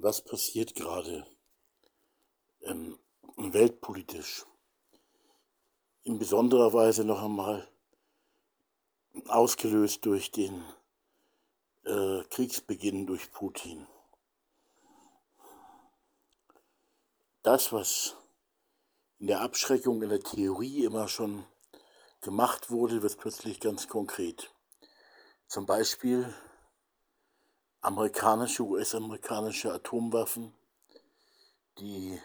was passiert gerade ähm, weltpolitisch. In besonderer Weise noch einmal ausgelöst durch den äh, Kriegsbeginn durch Putin. Das, was in der Abschreckung in der Theorie immer schon gemacht wurde, wird plötzlich ganz konkret. Zum Beispiel amerikanische, US-amerikanische Atomwaffen, die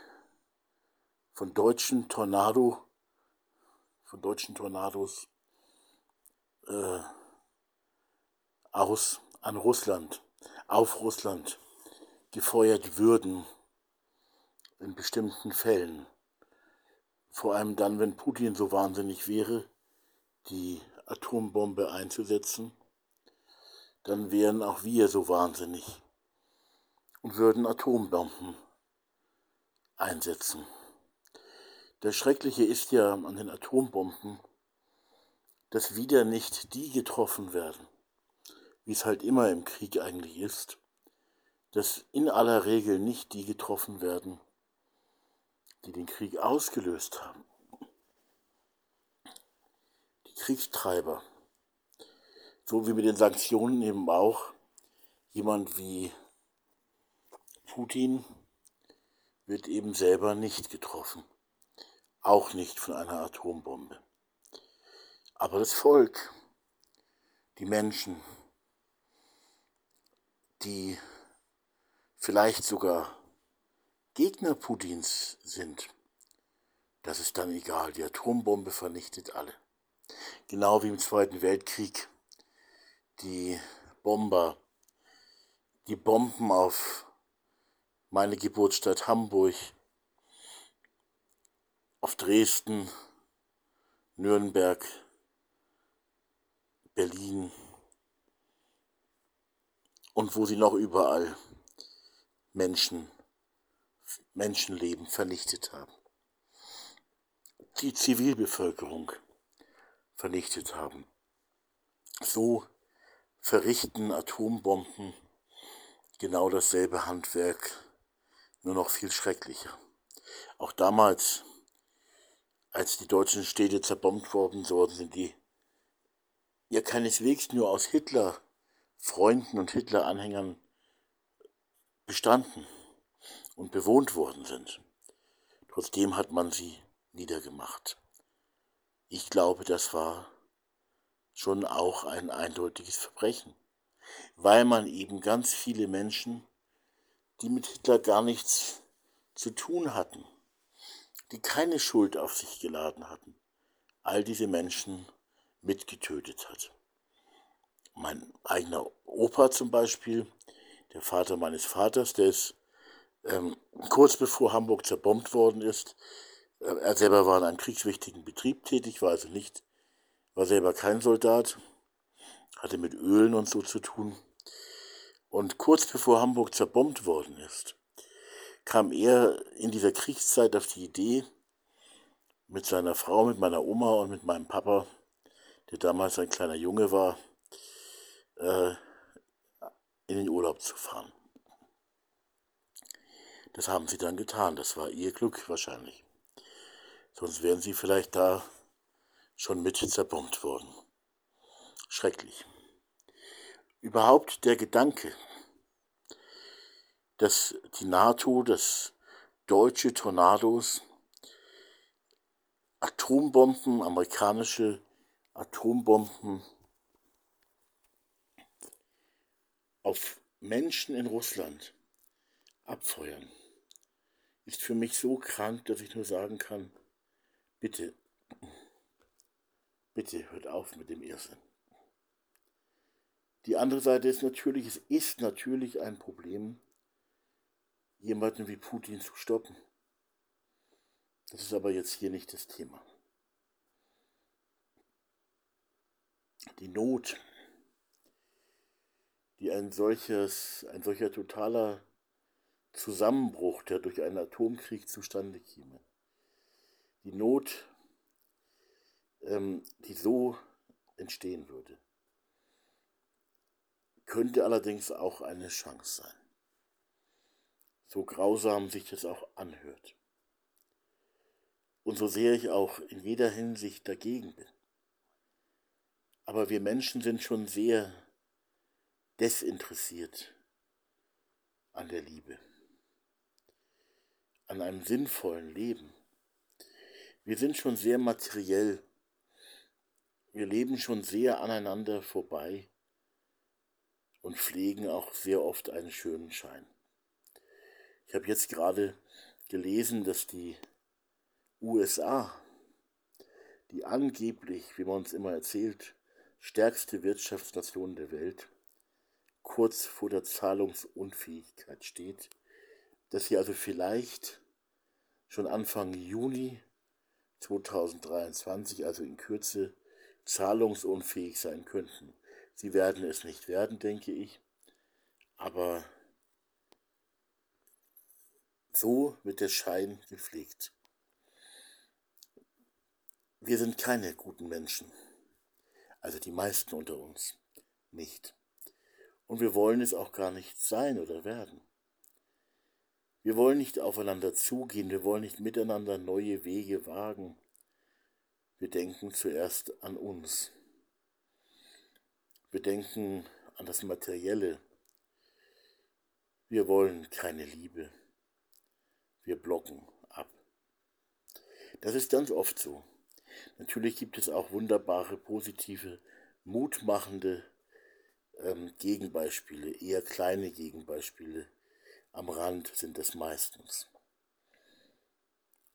von deutschen Tornado, von deutschen Tornados äh, aus an Russland, auf Russland gefeuert würden in bestimmten Fällen. Vor allem dann, wenn Putin so wahnsinnig wäre, die Atombombe einzusetzen dann wären auch wir so wahnsinnig und würden Atombomben einsetzen. Das Schreckliche ist ja an den Atombomben, dass wieder nicht die getroffen werden, wie es halt immer im Krieg eigentlich ist, dass in aller Regel nicht die getroffen werden, die den Krieg ausgelöst haben. Die Kriegstreiber so wie mit den Sanktionen eben auch, jemand wie Putin wird eben selber nicht getroffen. Auch nicht von einer Atombombe. Aber das Volk, die Menschen, die vielleicht sogar Gegner Putins sind, das ist dann egal. Die Atombombe vernichtet alle. Genau wie im Zweiten Weltkrieg die Bomber, die Bomben auf meine Geburtsstadt Hamburg, auf Dresden, Nürnberg, Berlin und wo sie noch überall Menschen, Menschenleben vernichtet haben. Die Zivilbevölkerung vernichtet haben. So verrichten Atombomben genau dasselbe Handwerk, nur noch viel schrecklicher. Auch damals, als die deutschen Städte zerbombt worden worden sind, die ja keineswegs nur aus Hitler-Freunden und Hitler-Anhängern bestanden und bewohnt worden sind. Trotzdem hat man sie niedergemacht. Ich glaube, das war schon auch ein eindeutiges Verbrechen, weil man eben ganz viele Menschen, die mit Hitler gar nichts zu tun hatten, die keine Schuld auf sich geladen hatten, all diese Menschen mitgetötet hat. Mein eigener Opa zum Beispiel, der Vater meines Vaters, der ist ähm, kurz bevor Hamburg zerbombt worden ist, äh, er selber war in einem kriegswichtigen Betrieb tätig, war also nicht war selber kein Soldat, hatte mit Ölen und so zu tun. Und kurz bevor Hamburg zerbombt worden ist, kam er in dieser Kriegszeit auf die Idee, mit seiner Frau, mit meiner Oma und mit meinem Papa, der damals ein kleiner Junge war, äh, in den Urlaub zu fahren. Das haben sie dann getan. Das war ihr Glück wahrscheinlich. Sonst wären sie vielleicht da schon mit zerbombt worden. Schrecklich. Überhaupt der Gedanke, dass die NATO, dass deutsche Tornados Atombomben, amerikanische Atombomben auf Menschen in Russland abfeuern, ist für mich so krank, dass ich nur sagen kann, bitte Bitte hört auf mit dem Irrsinn. Die andere Seite ist natürlich, es ist natürlich ein Problem, jemanden wie Putin zu stoppen. Das ist aber jetzt hier nicht das Thema. Die Not, die ein solches, ein solcher totaler Zusammenbruch, der durch einen Atomkrieg zustande käme, die Not ähm, die so entstehen würde. Könnte allerdings auch eine Chance sein. so grausam sich das auch anhört. Und so sehr ich auch in jeder Hinsicht dagegen bin. Aber wir Menschen sind schon sehr desinteressiert an der Liebe, an einem sinnvollen Leben. Wir sind schon sehr materiell. Wir leben schon sehr aneinander vorbei und pflegen auch sehr oft einen schönen Schein. Ich habe jetzt gerade gelesen, dass die USA, die angeblich, wie man uns immer erzählt, stärkste Wirtschaftsnation der Welt, kurz vor der Zahlungsunfähigkeit steht, dass sie also vielleicht schon Anfang Juni 2023, also in Kürze, zahlungsunfähig sein könnten. Sie werden es nicht werden, denke ich, aber so wird der Schein gepflegt. Wir sind keine guten Menschen, also die meisten unter uns nicht. Und wir wollen es auch gar nicht sein oder werden. Wir wollen nicht aufeinander zugehen, wir wollen nicht miteinander neue Wege wagen. Wir denken zuerst an uns. Wir denken an das Materielle. Wir wollen keine Liebe. Wir blocken ab. Das ist ganz oft so. Natürlich gibt es auch wunderbare, positive, mutmachende ähm, Gegenbeispiele, eher kleine Gegenbeispiele. Am Rand sind es meistens.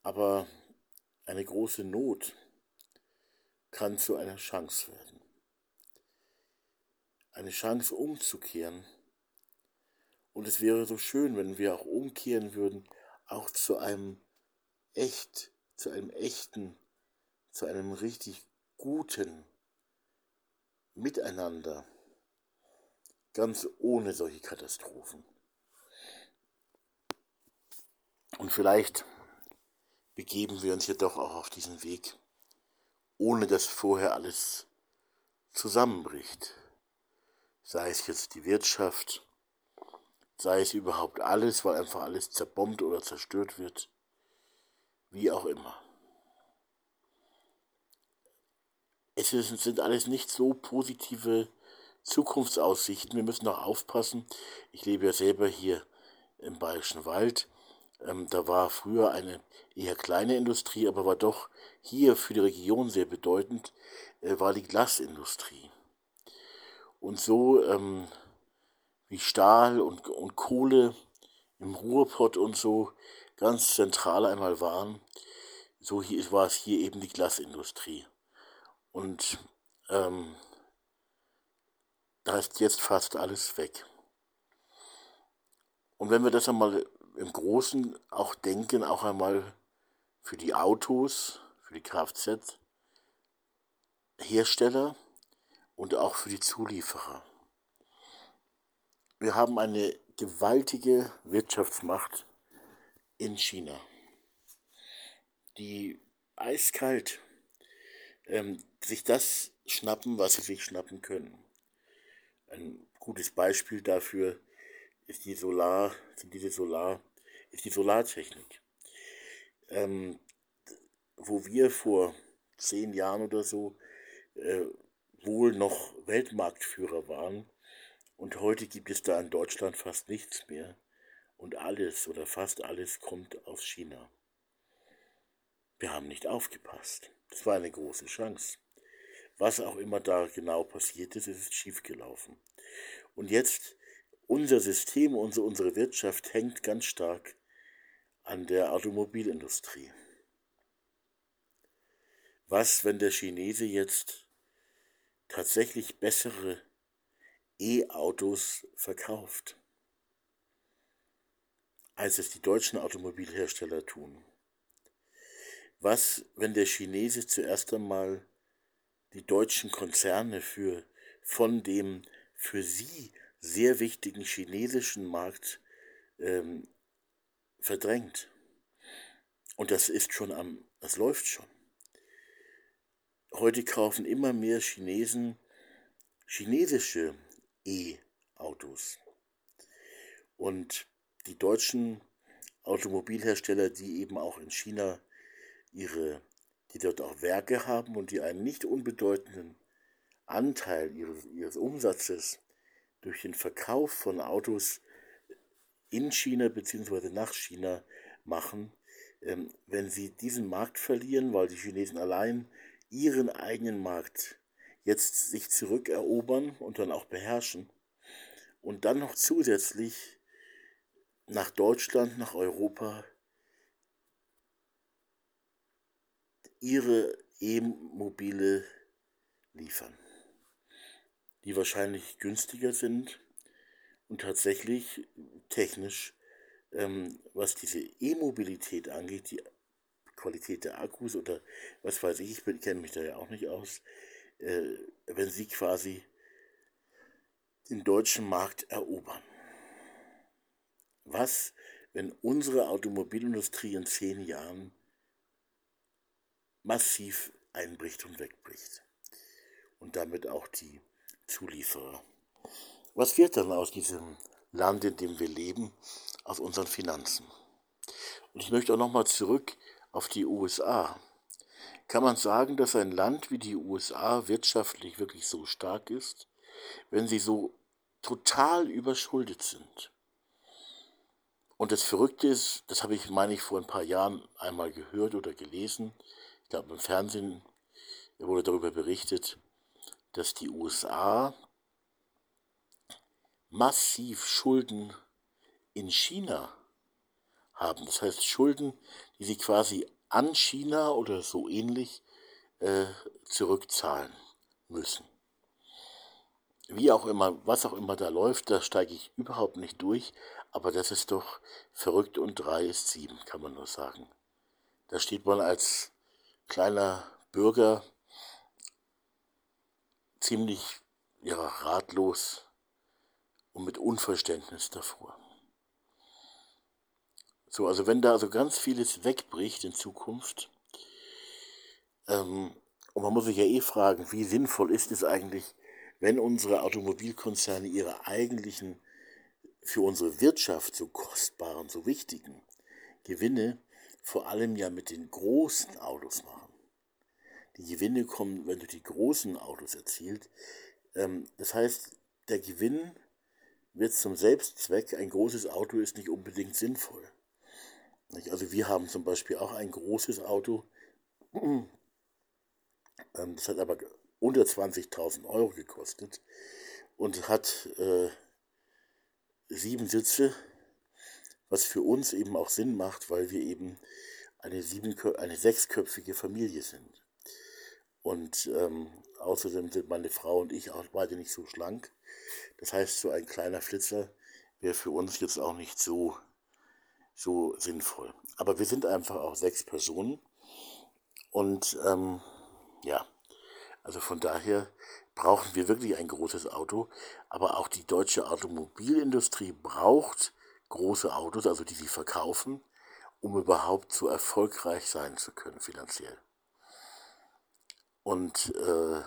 Aber eine große Not kann zu einer Chance werden. Eine Chance umzukehren. Und es wäre so schön, wenn wir auch umkehren würden, auch zu einem echt, zu einem echten, zu einem richtig guten Miteinander ganz ohne solche Katastrophen. Und vielleicht begeben wir uns jedoch auch auf diesen Weg, ohne dass vorher alles zusammenbricht. Sei es jetzt die Wirtschaft, sei es überhaupt alles, weil einfach alles zerbombt oder zerstört wird, wie auch immer. Es sind alles nicht so positive Zukunftsaussichten. Wir müssen auch aufpassen. Ich lebe ja selber hier im Bayerischen Wald. Ähm, da war früher eine eher kleine Industrie, aber war doch hier für die Region sehr bedeutend, äh, war die Glasindustrie. Und so ähm, wie Stahl und, und Kohle im Ruhrpott und so ganz zentral einmal waren, so hier, war es hier eben die Glasindustrie. Und ähm, da ist jetzt fast alles weg. Und wenn wir das einmal im Großen auch denken, auch einmal für die Autos, für die Kfz-Hersteller und auch für die Zulieferer. Wir haben eine gewaltige Wirtschaftsmacht in China, die eiskalt ähm, sich das schnappen, was sie sich schnappen können. Ein gutes Beispiel dafür ist die Solar, sind diese Solar, ist die Solartechnik. Ähm, wo wir vor zehn Jahren oder so äh, wohl noch Weltmarktführer waren und heute gibt es da in Deutschland fast nichts mehr und alles oder fast alles kommt aus China. Wir haben nicht aufgepasst. Das war eine große Chance. Was auch immer da genau passiert ist, ist schiefgelaufen. Und jetzt, unser System, unsere, unsere Wirtschaft hängt ganz stark an der Automobilindustrie. Was, wenn der Chinese jetzt tatsächlich bessere E-Autos verkauft, als es die deutschen Automobilhersteller tun? Was, wenn der Chinese zuerst einmal die deutschen Konzerne für von dem für sie sehr wichtigen chinesischen Markt ähm, verdrängt. Und das ist schon am, das läuft schon. Heute kaufen immer mehr Chinesen chinesische E-Autos. Und die deutschen Automobilhersteller, die eben auch in China ihre, die dort auch Werke haben und die einen nicht unbedeutenden Anteil ihres, ihres Umsatzes durch den Verkauf von Autos in China bzw. nach China machen, ähm, wenn sie diesen Markt verlieren, weil die Chinesen allein ihren eigenen Markt jetzt sich zurückerobern und dann auch beherrschen und dann noch zusätzlich nach Deutschland, nach Europa ihre E-Mobile liefern, die wahrscheinlich günstiger sind und tatsächlich technisch, ähm, was diese E-Mobilität angeht, die Qualität der Akkus oder was weiß ich, ich kenne mich da ja auch nicht aus, äh, wenn sie quasi den deutschen Markt erobern. Was, wenn unsere Automobilindustrie in zehn Jahren massiv einbricht und wegbricht? Und damit auch die Zulieferer. Was wird dann aus diesem Land, in dem wir leben, aus unseren Finanzen? Und ich möchte auch nochmal zurück auf die USA. Kann man sagen, dass ein Land wie die USA wirtschaftlich wirklich so stark ist, wenn sie so total überschuldet sind? Und das Verrückte ist, das habe ich, meine ich, vor ein paar Jahren einmal gehört oder gelesen, ich glaube im Fernsehen wurde darüber berichtet, dass die USA massiv Schulden in China haben. Das heißt Schulden, die sie quasi an China oder so ähnlich äh, zurückzahlen müssen. Wie auch immer, was auch immer da läuft, da steige ich überhaupt nicht durch, aber das ist doch verrückt und drei ist sieben, kann man nur sagen. Da steht man als kleiner Bürger ziemlich ja, ratlos und mit Unverständnis davor. So, also wenn da also ganz vieles wegbricht in Zukunft, ähm, und man muss sich ja eh fragen, wie sinnvoll ist es eigentlich, wenn unsere Automobilkonzerne ihre eigentlichen für unsere Wirtschaft so kostbaren, so wichtigen Gewinne vor allem ja mit den großen Autos machen. Die Gewinne kommen, wenn du die großen Autos erzielt. Ähm, das heißt, der Gewinn wird zum Selbstzweck. Ein großes Auto ist nicht unbedingt sinnvoll. Also wir haben zum Beispiel auch ein großes Auto. Ähm, das hat aber unter 20.000 Euro gekostet und hat äh, sieben Sitze, was für uns eben auch Sinn macht, weil wir eben eine, eine sechsköpfige Familie sind. Und ähm, außerdem sind meine Frau und ich auch beide nicht so schlank. Das heißt, so ein kleiner Flitzer wäre für uns jetzt auch nicht so, so sinnvoll. Aber wir sind einfach auch sechs Personen. Und ähm, ja, also von daher brauchen wir wirklich ein großes Auto, aber auch die deutsche Automobilindustrie braucht große Autos, also die sie verkaufen, um überhaupt so erfolgreich sein zu können finanziell. Und äh,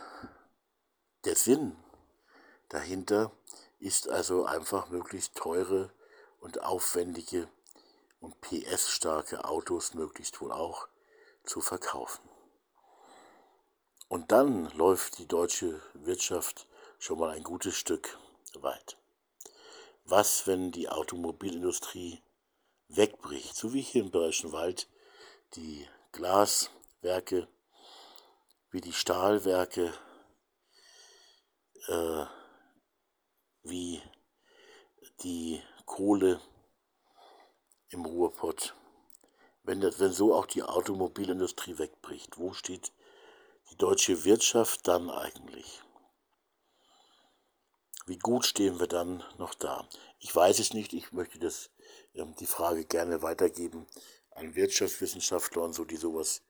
der Sinn dahinter ist also einfach möglichst teure und aufwendige und PS-starke Autos möglichst wohl auch zu verkaufen. Und dann läuft die deutsche Wirtschaft schon mal ein gutes Stück weit. Was, wenn die Automobilindustrie wegbricht, so wie hier im Bayerischen Wald die Glaswerke, wie die Stahlwerke, äh, wie die Kohle im Ruhrpott. Wenn, das, wenn so auch die Automobilindustrie wegbricht, wo steht die deutsche Wirtschaft dann eigentlich? Wie gut stehen wir dann noch da? Ich weiß es nicht, ich möchte das, ähm, die Frage gerne weitergeben an Wirtschaftswissenschaftler und so, die sowas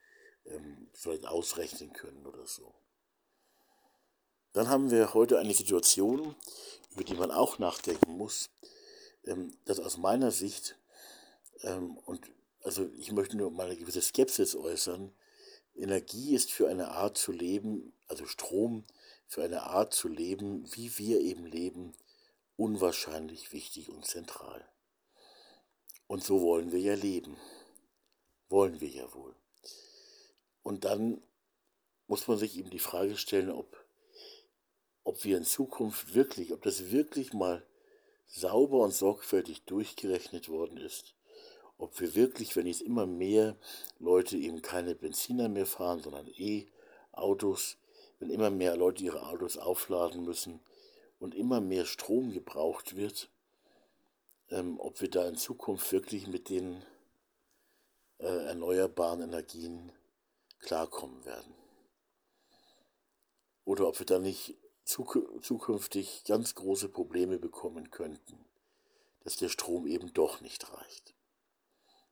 ähm, vielleicht ausrechnen können oder so. Dann haben wir heute eine Situation, über die man auch nachdenken muss, ähm, dass aus meiner Sicht, ähm, und also ich möchte nur mal eine gewisse Skepsis äußern, Energie ist für eine Art zu leben, also Strom für eine Art zu leben, wie wir eben leben, unwahrscheinlich wichtig und zentral. Und so wollen wir ja leben. Wollen wir ja wohl. Und dann muss man sich eben die Frage stellen, ob, ob wir in Zukunft wirklich, ob das wirklich mal sauber und sorgfältig durchgerechnet worden ist, ob wir wirklich, wenn jetzt immer mehr Leute eben keine Benziner mehr fahren, sondern E-Autos, wenn immer mehr Leute ihre Autos aufladen müssen und immer mehr Strom gebraucht wird, ähm, ob wir da in Zukunft wirklich mit den äh, erneuerbaren Energien klarkommen werden. Oder ob wir da nicht zukünftig ganz große Probleme bekommen könnten, dass der Strom eben doch nicht reicht.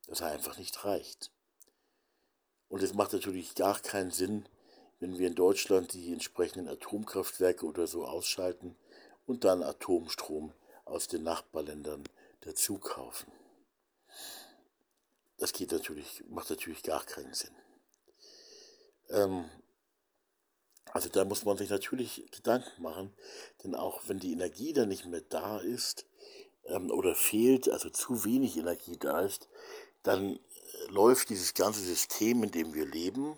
Dass er einfach nicht reicht. Und es macht natürlich gar keinen Sinn, wenn wir in Deutschland die entsprechenden Atomkraftwerke oder so ausschalten und dann Atomstrom aus den Nachbarländern dazu kaufen. Das geht natürlich, macht natürlich gar keinen Sinn. Ähm, also da muss man sich natürlich Gedanken machen, denn auch wenn die Energie dann nicht mehr da ist ähm, oder fehlt, also zu wenig Energie da ist, dann äh, läuft dieses ganze System, in dem wir leben,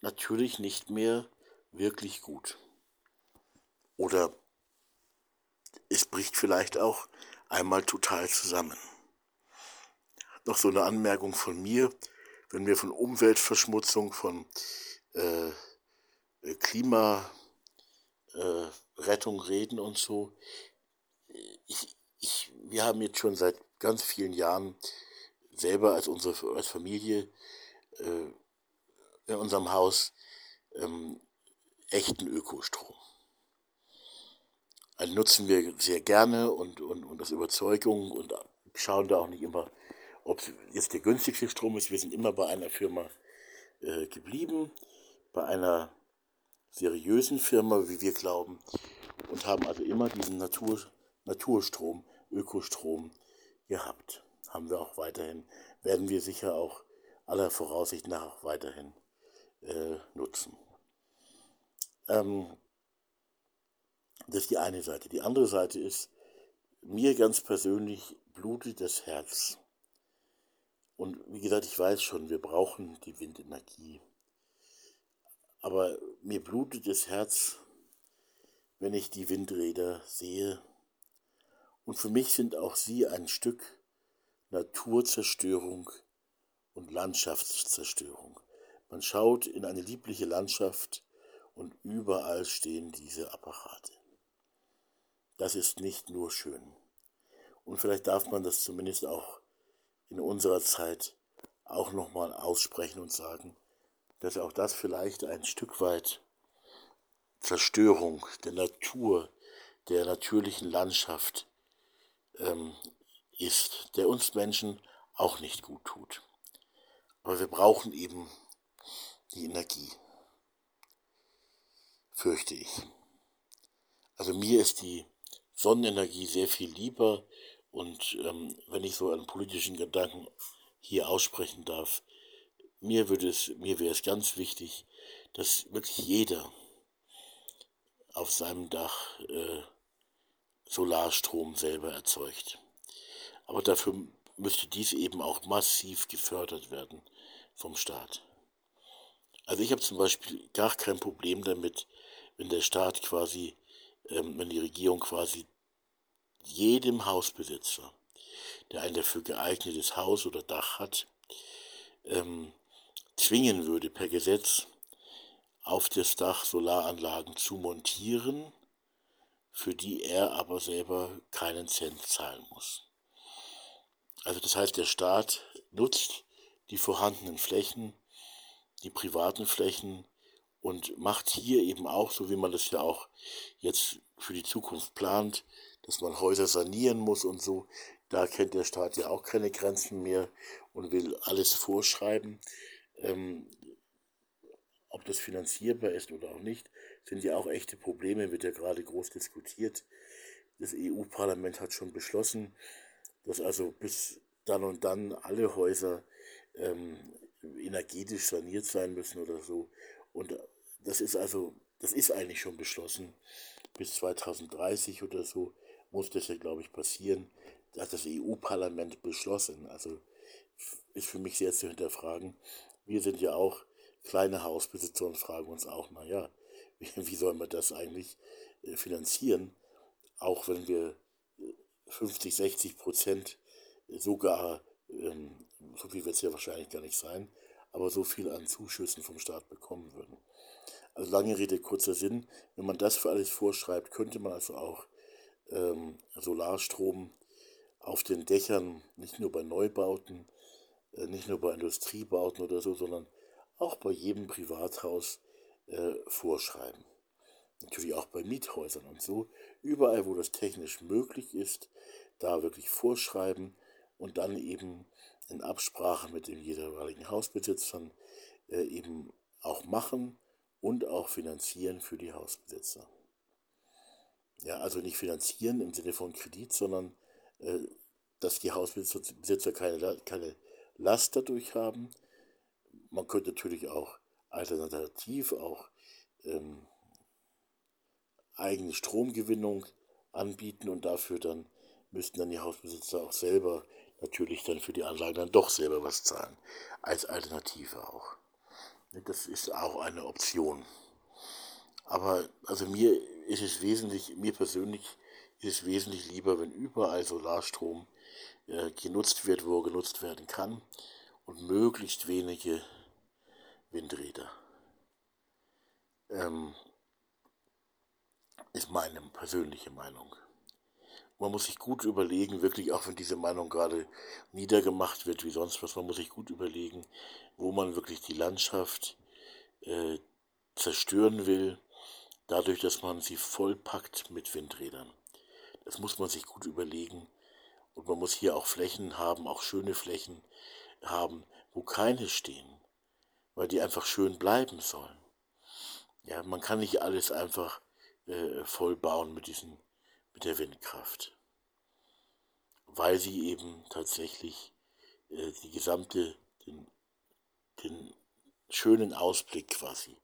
natürlich nicht mehr wirklich gut. Oder es bricht vielleicht auch einmal total zusammen. Noch so eine Anmerkung von mir, wenn wir von Umweltverschmutzung, von äh, Klimarettung äh, reden und so. Ich, ich, wir haben jetzt schon seit ganz vielen Jahren selber als unsere als Familie äh, in unserem Haus ähm, echten Ökostrom. Also nutzen wir sehr gerne und, und, und aus Überzeugung und schauen da auch nicht immer, ob jetzt der günstigste Strom ist. Wir sind immer bei einer Firma äh, geblieben, bei einer seriösen Firma, wie wir glauben, und haben also immer diesen Natur, Naturstrom, Ökostrom gehabt. Haben wir auch weiterhin, werden wir sicher auch aller Voraussicht nach auch weiterhin äh, nutzen. Ähm, das ist die eine Seite. Die andere Seite ist, mir ganz persönlich blutet das Herz. Und wie gesagt, ich weiß schon, wir brauchen die Windenergie. Aber mir blutet das Herz, wenn ich die Windräder sehe. Und für mich sind auch sie ein Stück Naturzerstörung und Landschaftszerstörung. Man schaut in eine liebliche Landschaft und überall stehen diese Apparate. Das ist nicht nur schön. Und vielleicht darf man das zumindest auch in unserer Zeit auch nochmal aussprechen und sagen, dass auch das vielleicht ein Stück weit Zerstörung der Natur, der natürlichen Landschaft ähm, ist, der uns Menschen auch nicht gut tut. Aber wir brauchen eben die Energie, fürchte ich. Also mir ist die Sonnenenergie sehr viel lieber und ähm, wenn ich so einen politischen Gedanken hier aussprechen darf, mir würde es, mir wäre es ganz wichtig, dass wirklich jeder auf seinem Dach äh, Solarstrom selber erzeugt. Aber dafür müsste dies eben auch massiv gefördert werden vom Staat. Also ich habe zum Beispiel gar kein Problem damit, wenn der Staat quasi, ähm, wenn die Regierung quasi jedem Hausbesitzer, der ein dafür geeignetes Haus oder Dach hat, ähm, zwingen würde, per Gesetz auf das Dach Solaranlagen zu montieren, für die er aber selber keinen Cent zahlen muss. Also das heißt, der Staat nutzt die vorhandenen Flächen, die privaten Flächen und macht hier eben auch, so wie man das ja auch jetzt für die Zukunft plant, dass man Häuser sanieren muss und so, da kennt der Staat ja auch keine Grenzen mehr und will alles vorschreiben ähm, ob das finanzierbar ist oder auch nicht, sind ja auch echte Probleme, wird ja gerade groß diskutiert. Das EU-Parlament hat schon beschlossen, dass also bis dann und dann alle Häuser ähm, energetisch saniert sein müssen oder so. Und das ist also, das ist eigentlich schon beschlossen. Bis 2030 oder so muss das ja, glaube ich, passieren. hat das EU-Parlament beschlossen. Also ist für mich sehr zu hinterfragen. Wir sind ja auch kleine Hausbesitzer und fragen uns auch, naja, wie, wie soll man das eigentlich äh, finanzieren, auch wenn wir 50, 60 Prozent sogar, ähm, so viel wird es ja wahrscheinlich gar nicht sein, aber so viel an Zuschüssen vom Staat bekommen würden. Also lange Rede, kurzer Sinn, wenn man das für alles vorschreibt, könnte man also auch ähm, Solarstrom auf den Dächern, nicht nur bei Neubauten, äh, nicht nur bei Industriebauten oder so, sondern auch bei jedem Privathaus äh, vorschreiben. Natürlich auch bei Miethäusern und so. Überall, wo das technisch möglich ist, da wirklich vorschreiben und dann eben in Absprache mit den jeweiligen Hausbesitzern äh, eben auch machen und auch finanzieren für die Hausbesitzer. Ja, also nicht finanzieren im Sinne von Kredit, sondern äh, dass die Hausbesitzer keine, keine Last dadurch haben. Man könnte natürlich auch alternativ auch ähm, eigene Stromgewinnung anbieten und dafür dann müssten dann die Hausbesitzer auch selber natürlich dann für die Anlage dann doch selber was zahlen, als Alternative auch. Das ist auch eine Option. Aber also mir ist es wesentlich, mir persönlich ist es wesentlich lieber, wenn überall Solarstrom äh, genutzt wird, wo er genutzt werden kann und möglichst wenige Windräder. Ähm, ist meine persönliche Meinung. Man muss sich gut überlegen, wirklich auch wenn diese Meinung gerade niedergemacht wird wie sonst was, man muss sich gut überlegen, wo man wirklich die Landschaft äh, zerstören will, dadurch, dass man sie vollpackt mit Windrädern. Das muss man sich gut überlegen. Und man muss hier auch Flächen haben, auch schöne Flächen haben, wo keine stehen, weil die einfach schön bleiben sollen. Ja, man kann nicht alles einfach äh, voll bauen mit diesen, mit der Windkraft, weil sie eben tatsächlich äh, die gesamte, den, den schönen Ausblick quasi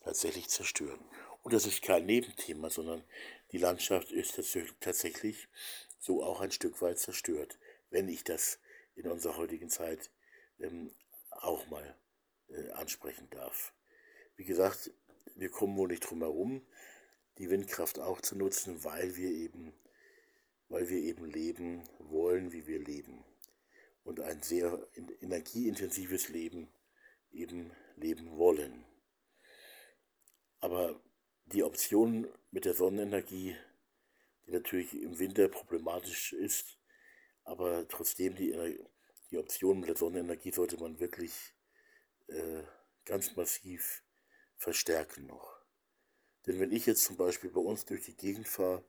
tatsächlich zerstören. Und das ist kein Nebenthema, sondern die Landschaft ist tatsächlich so auch ein Stück weit zerstört, wenn ich das in unserer heutigen Zeit ähm, auch mal äh, ansprechen darf. Wie gesagt, wir kommen wohl nicht drum herum, die Windkraft auch zu nutzen, weil wir eben, weil wir eben leben wollen, wie wir leben. Und ein sehr energieintensives Leben eben leben wollen. Aber die Option mit der Sonnenenergie, die natürlich im Winter problematisch ist, aber trotzdem die, die Option mit der Sonnenenergie sollte man wirklich äh, ganz massiv verstärken noch. Denn wenn ich jetzt zum Beispiel bei uns durch die Gegend fahre,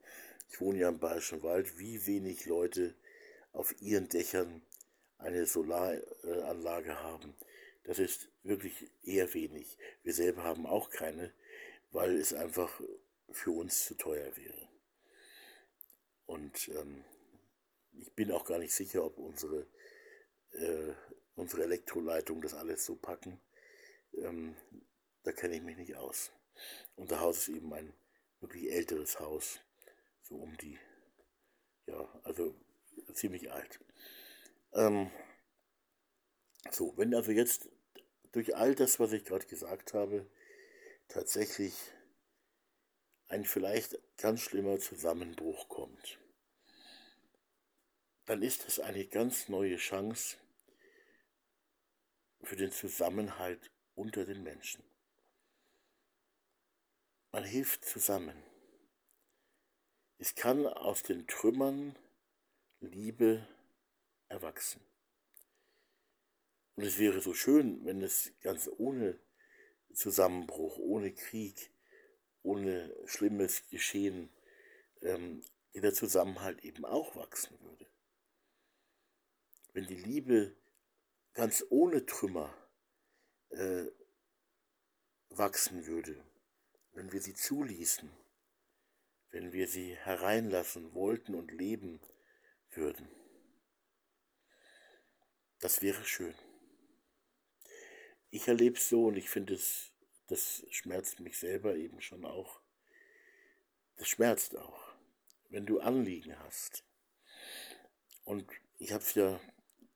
ich wohne ja im Bayerischen Wald, wie wenig Leute auf ihren Dächern eine Solaranlage haben, das ist wirklich eher wenig. Wir selber haben auch keine, weil es einfach für uns zu teuer wäre. Und ähm, ich bin auch gar nicht sicher, ob unsere, äh, unsere Elektroleitungen das alles so packen. Ähm, da kenne ich mich nicht aus. Unser Haus ist eben ein wirklich älteres Haus, so um die, ja, also ziemlich alt. Ähm, so, wenn also jetzt durch all das, was ich gerade gesagt habe, tatsächlich ein vielleicht ganz schlimmer Zusammenbruch kommt, dann ist es eine ganz neue Chance für den Zusammenhalt unter den Menschen. Man hilft zusammen. Es kann aus den Trümmern Liebe erwachsen. Und es wäre so schön, wenn es ganz ohne Zusammenbruch, ohne Krieg, ohne schlimmes Geschehen, ähm, der Zusammenhalt eben auch wachsen würde. Wenn die Liebe ganz ohne Trümmer äh, wachsen würde, wenn wir sie zuließen, wenn wir sie hereinlassen wollten und leben würden. Das wäre schön. Ich erlebe es so und ich finde es, das schmerzt mich selber eben schon auch. Das schmerzt auch, wenn du Anliegen hast. Und ich habe es ja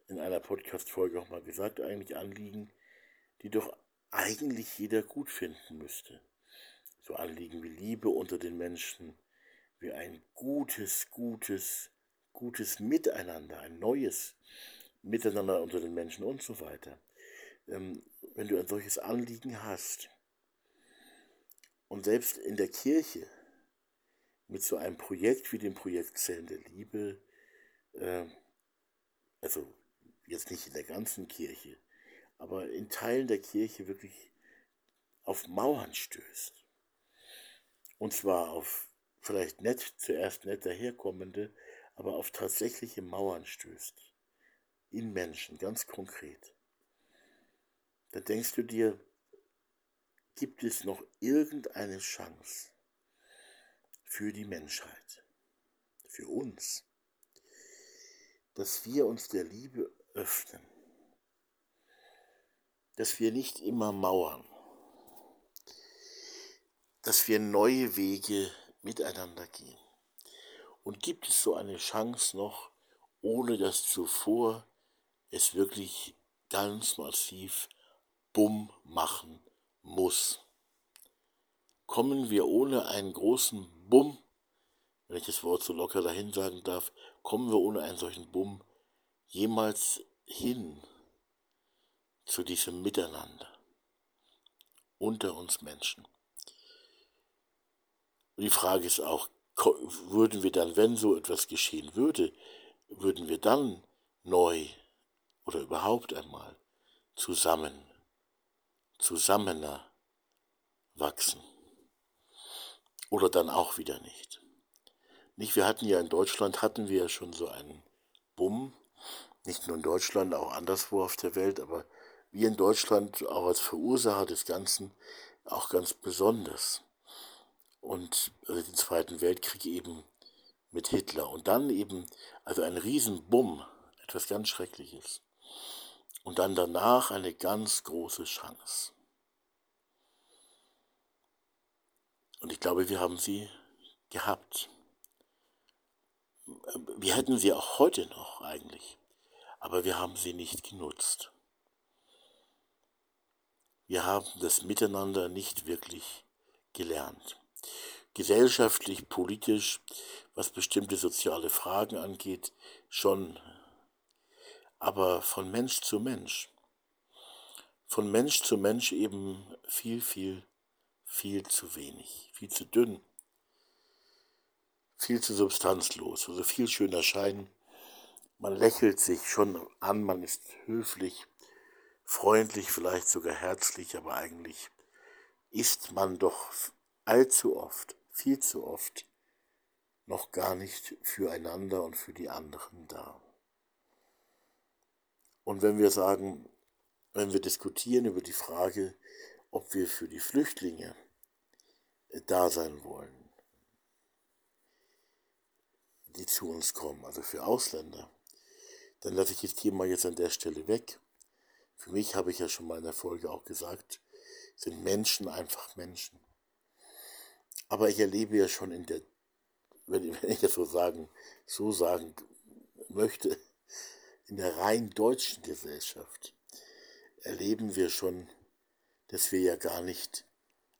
in einer Podcast-Folge auch mal gesagt, eigentlich Anliegen, die doch eigentlich jeder gut finden müsste. So Anliegen wie Liebe unter den Menschen, wie ein gutes, gutes, gutes Miteinander, ein neues Miteinander unter den Menschen und so weiter. Ähm, wenn du ein solches Anliegen hast und selbst in der Kirche mit so einem Projekt wie dem Projekt Zellen der Liebe, äh, also jetzt nicht in der ganzen Kirche, aber in Teilen der Kirche wirklich auf Mauern stößt. Und zwar auf vielleicht nett, zuerst nett daherkommende, aber auf tatsächliche Mauern stößt. In Menschen, ganz konkret. Da denkst du dir, gibt es noch irgendeine Chance für die Menschheit, für uns, dass wir uns der Liebe öffnen, dass wir nicht immer mauern, dass wir neue Wege miteinander gehen. Und gibt es so eine Chance noch, ohne dass zuvor es wirklich ganz massiv Bumm machen muss? Kommen wir ohne einen großen Bumm, wenn ich das Wort so locker dahin sagen darf, kommen wir ohne einen solchen Bumm jemals hin zu diesem Miteinander unter uns Menschen. Und die Frage ist auch, würden wir dann, wenn so etwas geschehen würde, würden wir dann neu oder überhaupt einmal zusammen, zusammener wachsen? Oder dann auch wieder nicht? Nicht, wir hatten ja in Deutschland, hatten wir ja schon so einen Bumm, nicht nur in Deutschland, auch anderswo auf der Welt, aber wir in Deutschland auch als Verursacher des Ganzen auch ganz besonders. Und also den Zweiten Weltkrieg eben mit Hitler. Und dann eben, also ein Riesenbumm, etwas ganz Schreckliches. Und dann danach eine ganz große Chance. Und ich glaube, wir haben sie gehabt. Wir hätten sie auch heute noch eigentlich aber wir haben sie nicht genutzt. Wir haben das Miteinander nicht wirklich gelernt. Gesellschaftlich, politisch, was bestimmte soziale Fragen angeht, schon, aber von Mensch zu Mensch. Von Mensch zu Mensch eben viel, viel, viel zu wenig, viel zu dünn, viel zu substanzlos, also viel schöner Schein, man lächelt sich schon an, man ist höflich, freundlich, vielleicht sogar herzlich, aber eigentlich ist man doch allzu oft, viel zu oft, noch gar nicht füreinander und für die anderen da. Und wenn wir sagen, wenn wir diskutieren über die Frage, ob wir für die Flüchtlinge da sein wollen, die zu uns kommen, also für Ausländer, dann lasse ich das Thema jetzt an der Stelle weg. Für mich habe ich ja schon mal in der Folge auch gesagt, sind Menschen einfach Menschen. Aber ich erlebe ja schon in der, wenn ich das so sagen, so sagen möchte, in der rein deutschen Gesellschaft erleben wir schon, dass wir ja gar nicht,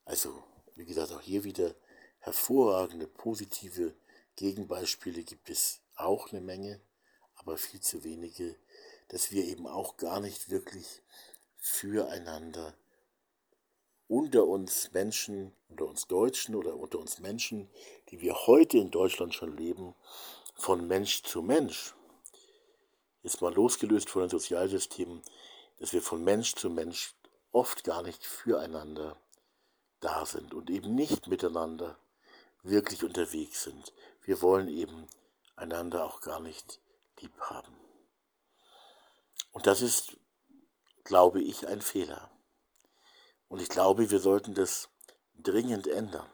also wie gesagt, auch hier wieder hervorragende, positive Gegenbeispiele gibt es auch eine Menge aber viel zu wenige, dass wir eben auch gar nicht wirklich füreinander unter uns Menschen, unter uns Deutschen oder unter uns Menschen, die wir heute in Deutschland schon leben, von Mensch zu Mensch, jetzt mal losgelöst von den Sozialsystemen, dass wir von Mensch zu Mensch oft gar nicht füreinander da sind und eben nicht miteinander wirklich unterwegs sind. Wir wollen eben einander auch gar nicht lieb haben. Und das ist, glaube ich, ein Fehler. Und ich glaube, wir sollten das dringend ändern.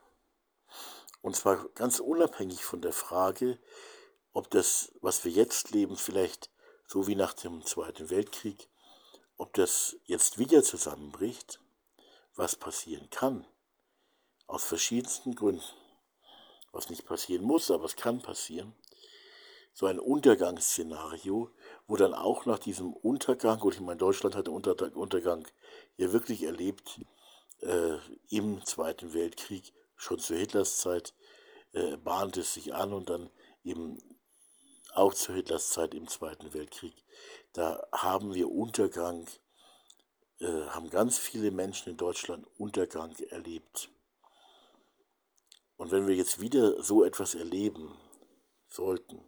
Und zwar ganz unabhängig von der Frage, ob das, was wir jetzt leben, vielleicht so wie nach dem Zweiten Weltkrieg, ob das jetzt wieder zusammenbricht, was passieren kann, aus verschiedensten Gründen, was nicht passieren muss, aber es kann passieren, so ein Untergangsszenario, wo dann auch nach diesem Untergang, und ich meine, Deutschland hat den Untergang ja wirklich erlebt, äh, im Zweiten Weltkrieg, schon zu Hitlers Zeit, äh, bahnt es sich an und dann eben auch zu Hitlers Zeit im Zweiten Weltkrieg. Da haben wir Untergang, äh, haben ganz viele Menschen in Deutschland Untergang erlebt. Und wenn wir jetzt wieder so etwas erleben sollten,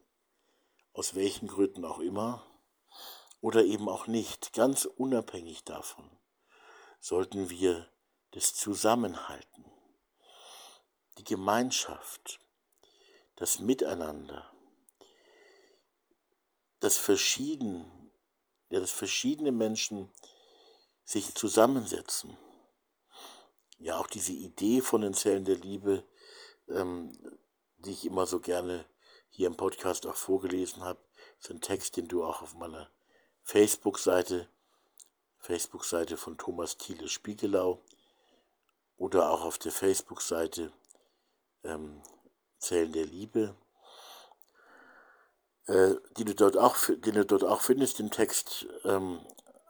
aus welchen Gründen auch immer, oder eben auch nicht, ganz unabhängig davon, sollten wir das Zusammenhalten, die Gemeinschaft, das Miteinander, das Verschieden, ja, dass verschiedene Menschen sich zusammensetzen. Ja, auch diese Idee von den Zellen der Liebe, ähm, die ich immer so gerne hier im Podcast auch vorgelesen habe, ist ein Text, den du auch auf meiner Facebook-Seite, Facebook-Seite von Thomas Thiele Spiegelau oder auch auf der Facebook-Seite ähm, Zellen der Liebe, äh, die du dort auch, den du dort auch findest im Text, ähm,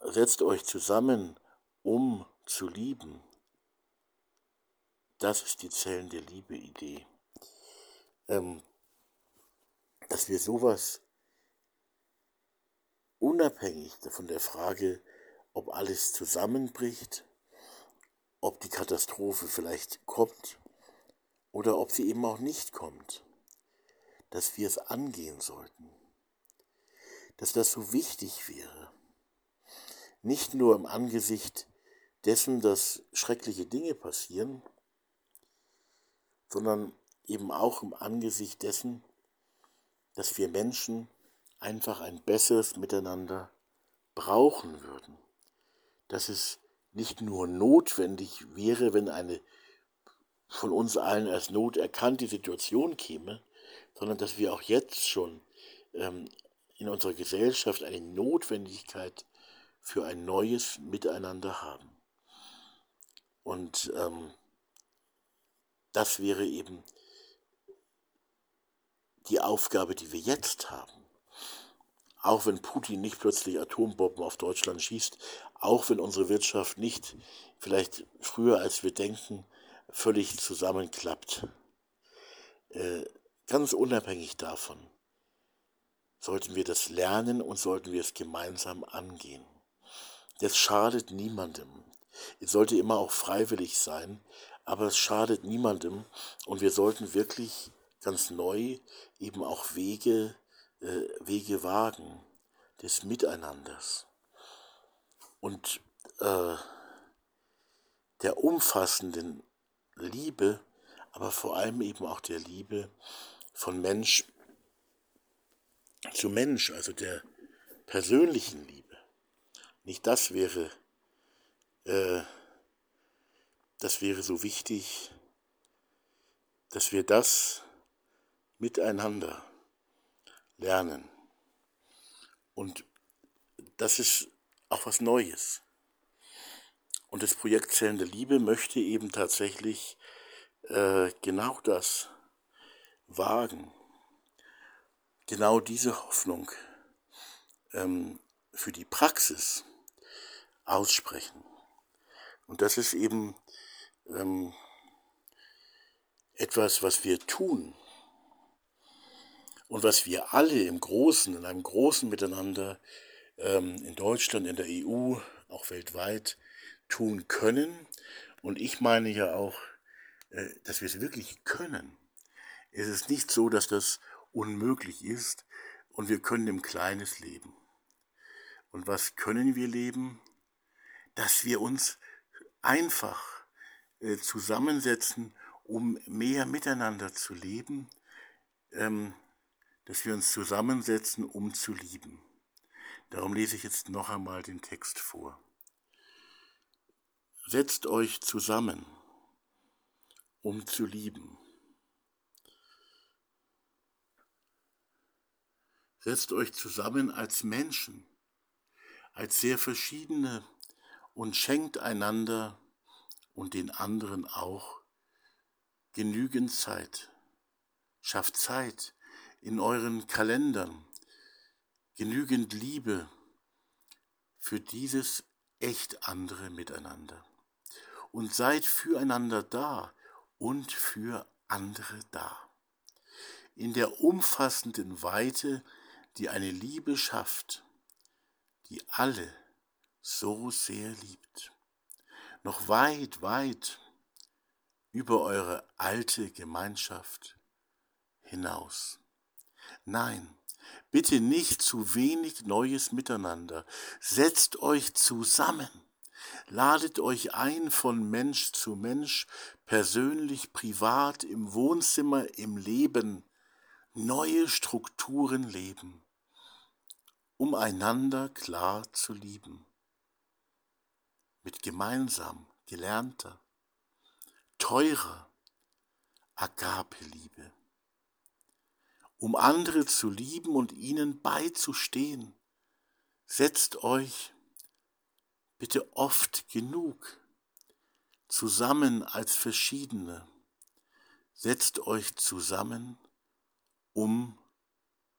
setzt euch zusammen, um zu lieben. Das ist die Zellen der Liebe-Idee. Ähm, dass wir sowas unabhängig von der Frage, ob alles zusammenbricht, ob die Katastrophe vielleicht kommt oder ob sie eben auch nicht kommt, dass wir es angehen sollten, dass das so wichtig wäre, nicht nur im Angesicht dessen, dass schreckliche Dinge passieren, sondern eben auch im Angesicht dessen, dass wir Menschen einfach ein besseres Miteinander brauchen würden. Dass es nicht nur notwendig wäre, wenn eine von uns allen als Not erkannte Situation käme, sondern dass wir auch jetzt schon ähm, in unserer Gesellschaft eine Notwendigkeit für ein neues Miteinander haben. Und ähm, das wäre eben die Aufgabe, die wir jetzt haben. Auch wenn Putin nicht plötzlich Atombomben auf Deutschland schießt, auch wenn unsere Wirtschaft nicht vielleicht früher als wir denken völlig zusammenklappt. Äh, ganz unabhängig davon sollten wir das lernen und sollten wir es gemeinsam angehen. Das schadet niemandem. Es sollte immer auch freiwillig sein, aber es schadet niemandem und wir sollten wirklich ganz neu eben auch Wege, äh, Wege wagen des Miteinanders. Und äh, der umfassenden Liebe, aber vor allem eben auch der Liebe von Mensch zu Mensch, also der persönlichen Liebe. Nicht das wäre, äh, das wäre so wichtig, dass wir das miteinander lernen. Und das ist auch was Neues. Und das Projekt Zellen der Liebe möchte eben tatsächlich äh, genau das wagen, genau diese Hoffnung ähm, für die Praxis aussprechen. Und das ist eben ähm, etwas, was wir tun und was wir alle im Großen, in einem großen Miteinander ähm, in Deutschland, in der EU, auch weltweit tun können. Und ich meine ja auch, äh, dass wir es wirklich können. Es ist nicht so, dass das unmöglich ist und wir können im Kleines leben. Und was können wir leben? Dass wir uns einfach äh, zusammensetzen, um mehr miteinander zu leben, ähm, dass wir uns zusammensetzen, um zu lieben. Darum lese ich jetzt noch einmal den Text vor. Setzt euch zusammen, um zu lieben. Setzt euch zusammen als Menschen, als sehr verschiedene und schenkt einander und den anderen auch genügend Zeit. Schafft Zeit, in euren Kalendern genügend Liebe für dieses echt andere Miteinander. Und seid füreinander da und für andere da. In der umfassenden Weite, die eine Liebe schafft, die alle so sehr liebt. Noch weit, weit über eure alte Gemeinschaft hinaus. Nein, bitte nicht zu wenig neues Miteinander. Setzt euch zusammen. Ladet euch ein von Mensch zu Mensch, persönlich, privat, im Wohnzimmer, im Leben, neue Strukturen leben, um einander klar zu lieben. Mit gemeinsam gelernter, teurer Agape-Liebe, um andere zu lieben und ihnen beizustehen. Setzt euch bitte oft genug zusammen als Verschiedene. Setzt euch zusammen, um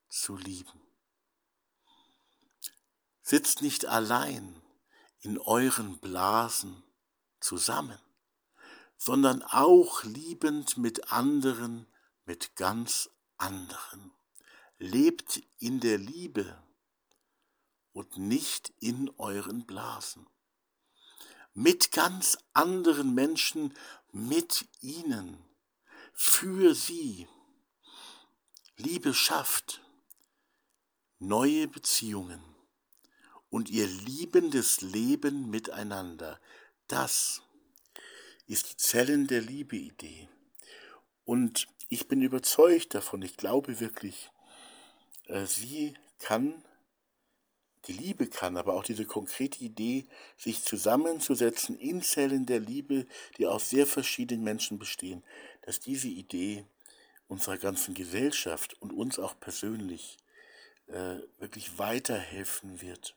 zu lieben. Sitzt nicht allein in euren Blasen zusammen sondern auch liebend mit anderen, mit ganz anderen. Lebt in der Liebe und nicht in euren Blasen. Mit ganz anderen Menschen, mit ihnen, für sie. Liebe schafft neue Beziehungen und ihr liebendes Leben miteinander. Das ist die Zellen der Liebe-Idee. Und ich bin überzeugt davon, ich glaube wirklich, äh, sie kann, die Liebe kann, aber auch diese konkrete Idee, sich zusammenzusetzen in Zellen der Liebe, die aus sehr verschiedenen Menschen bestehen, dass diese Idee unserer ganzen Gesellschaft und uns auch persönlich äh, wirklich weiterhelfen wird.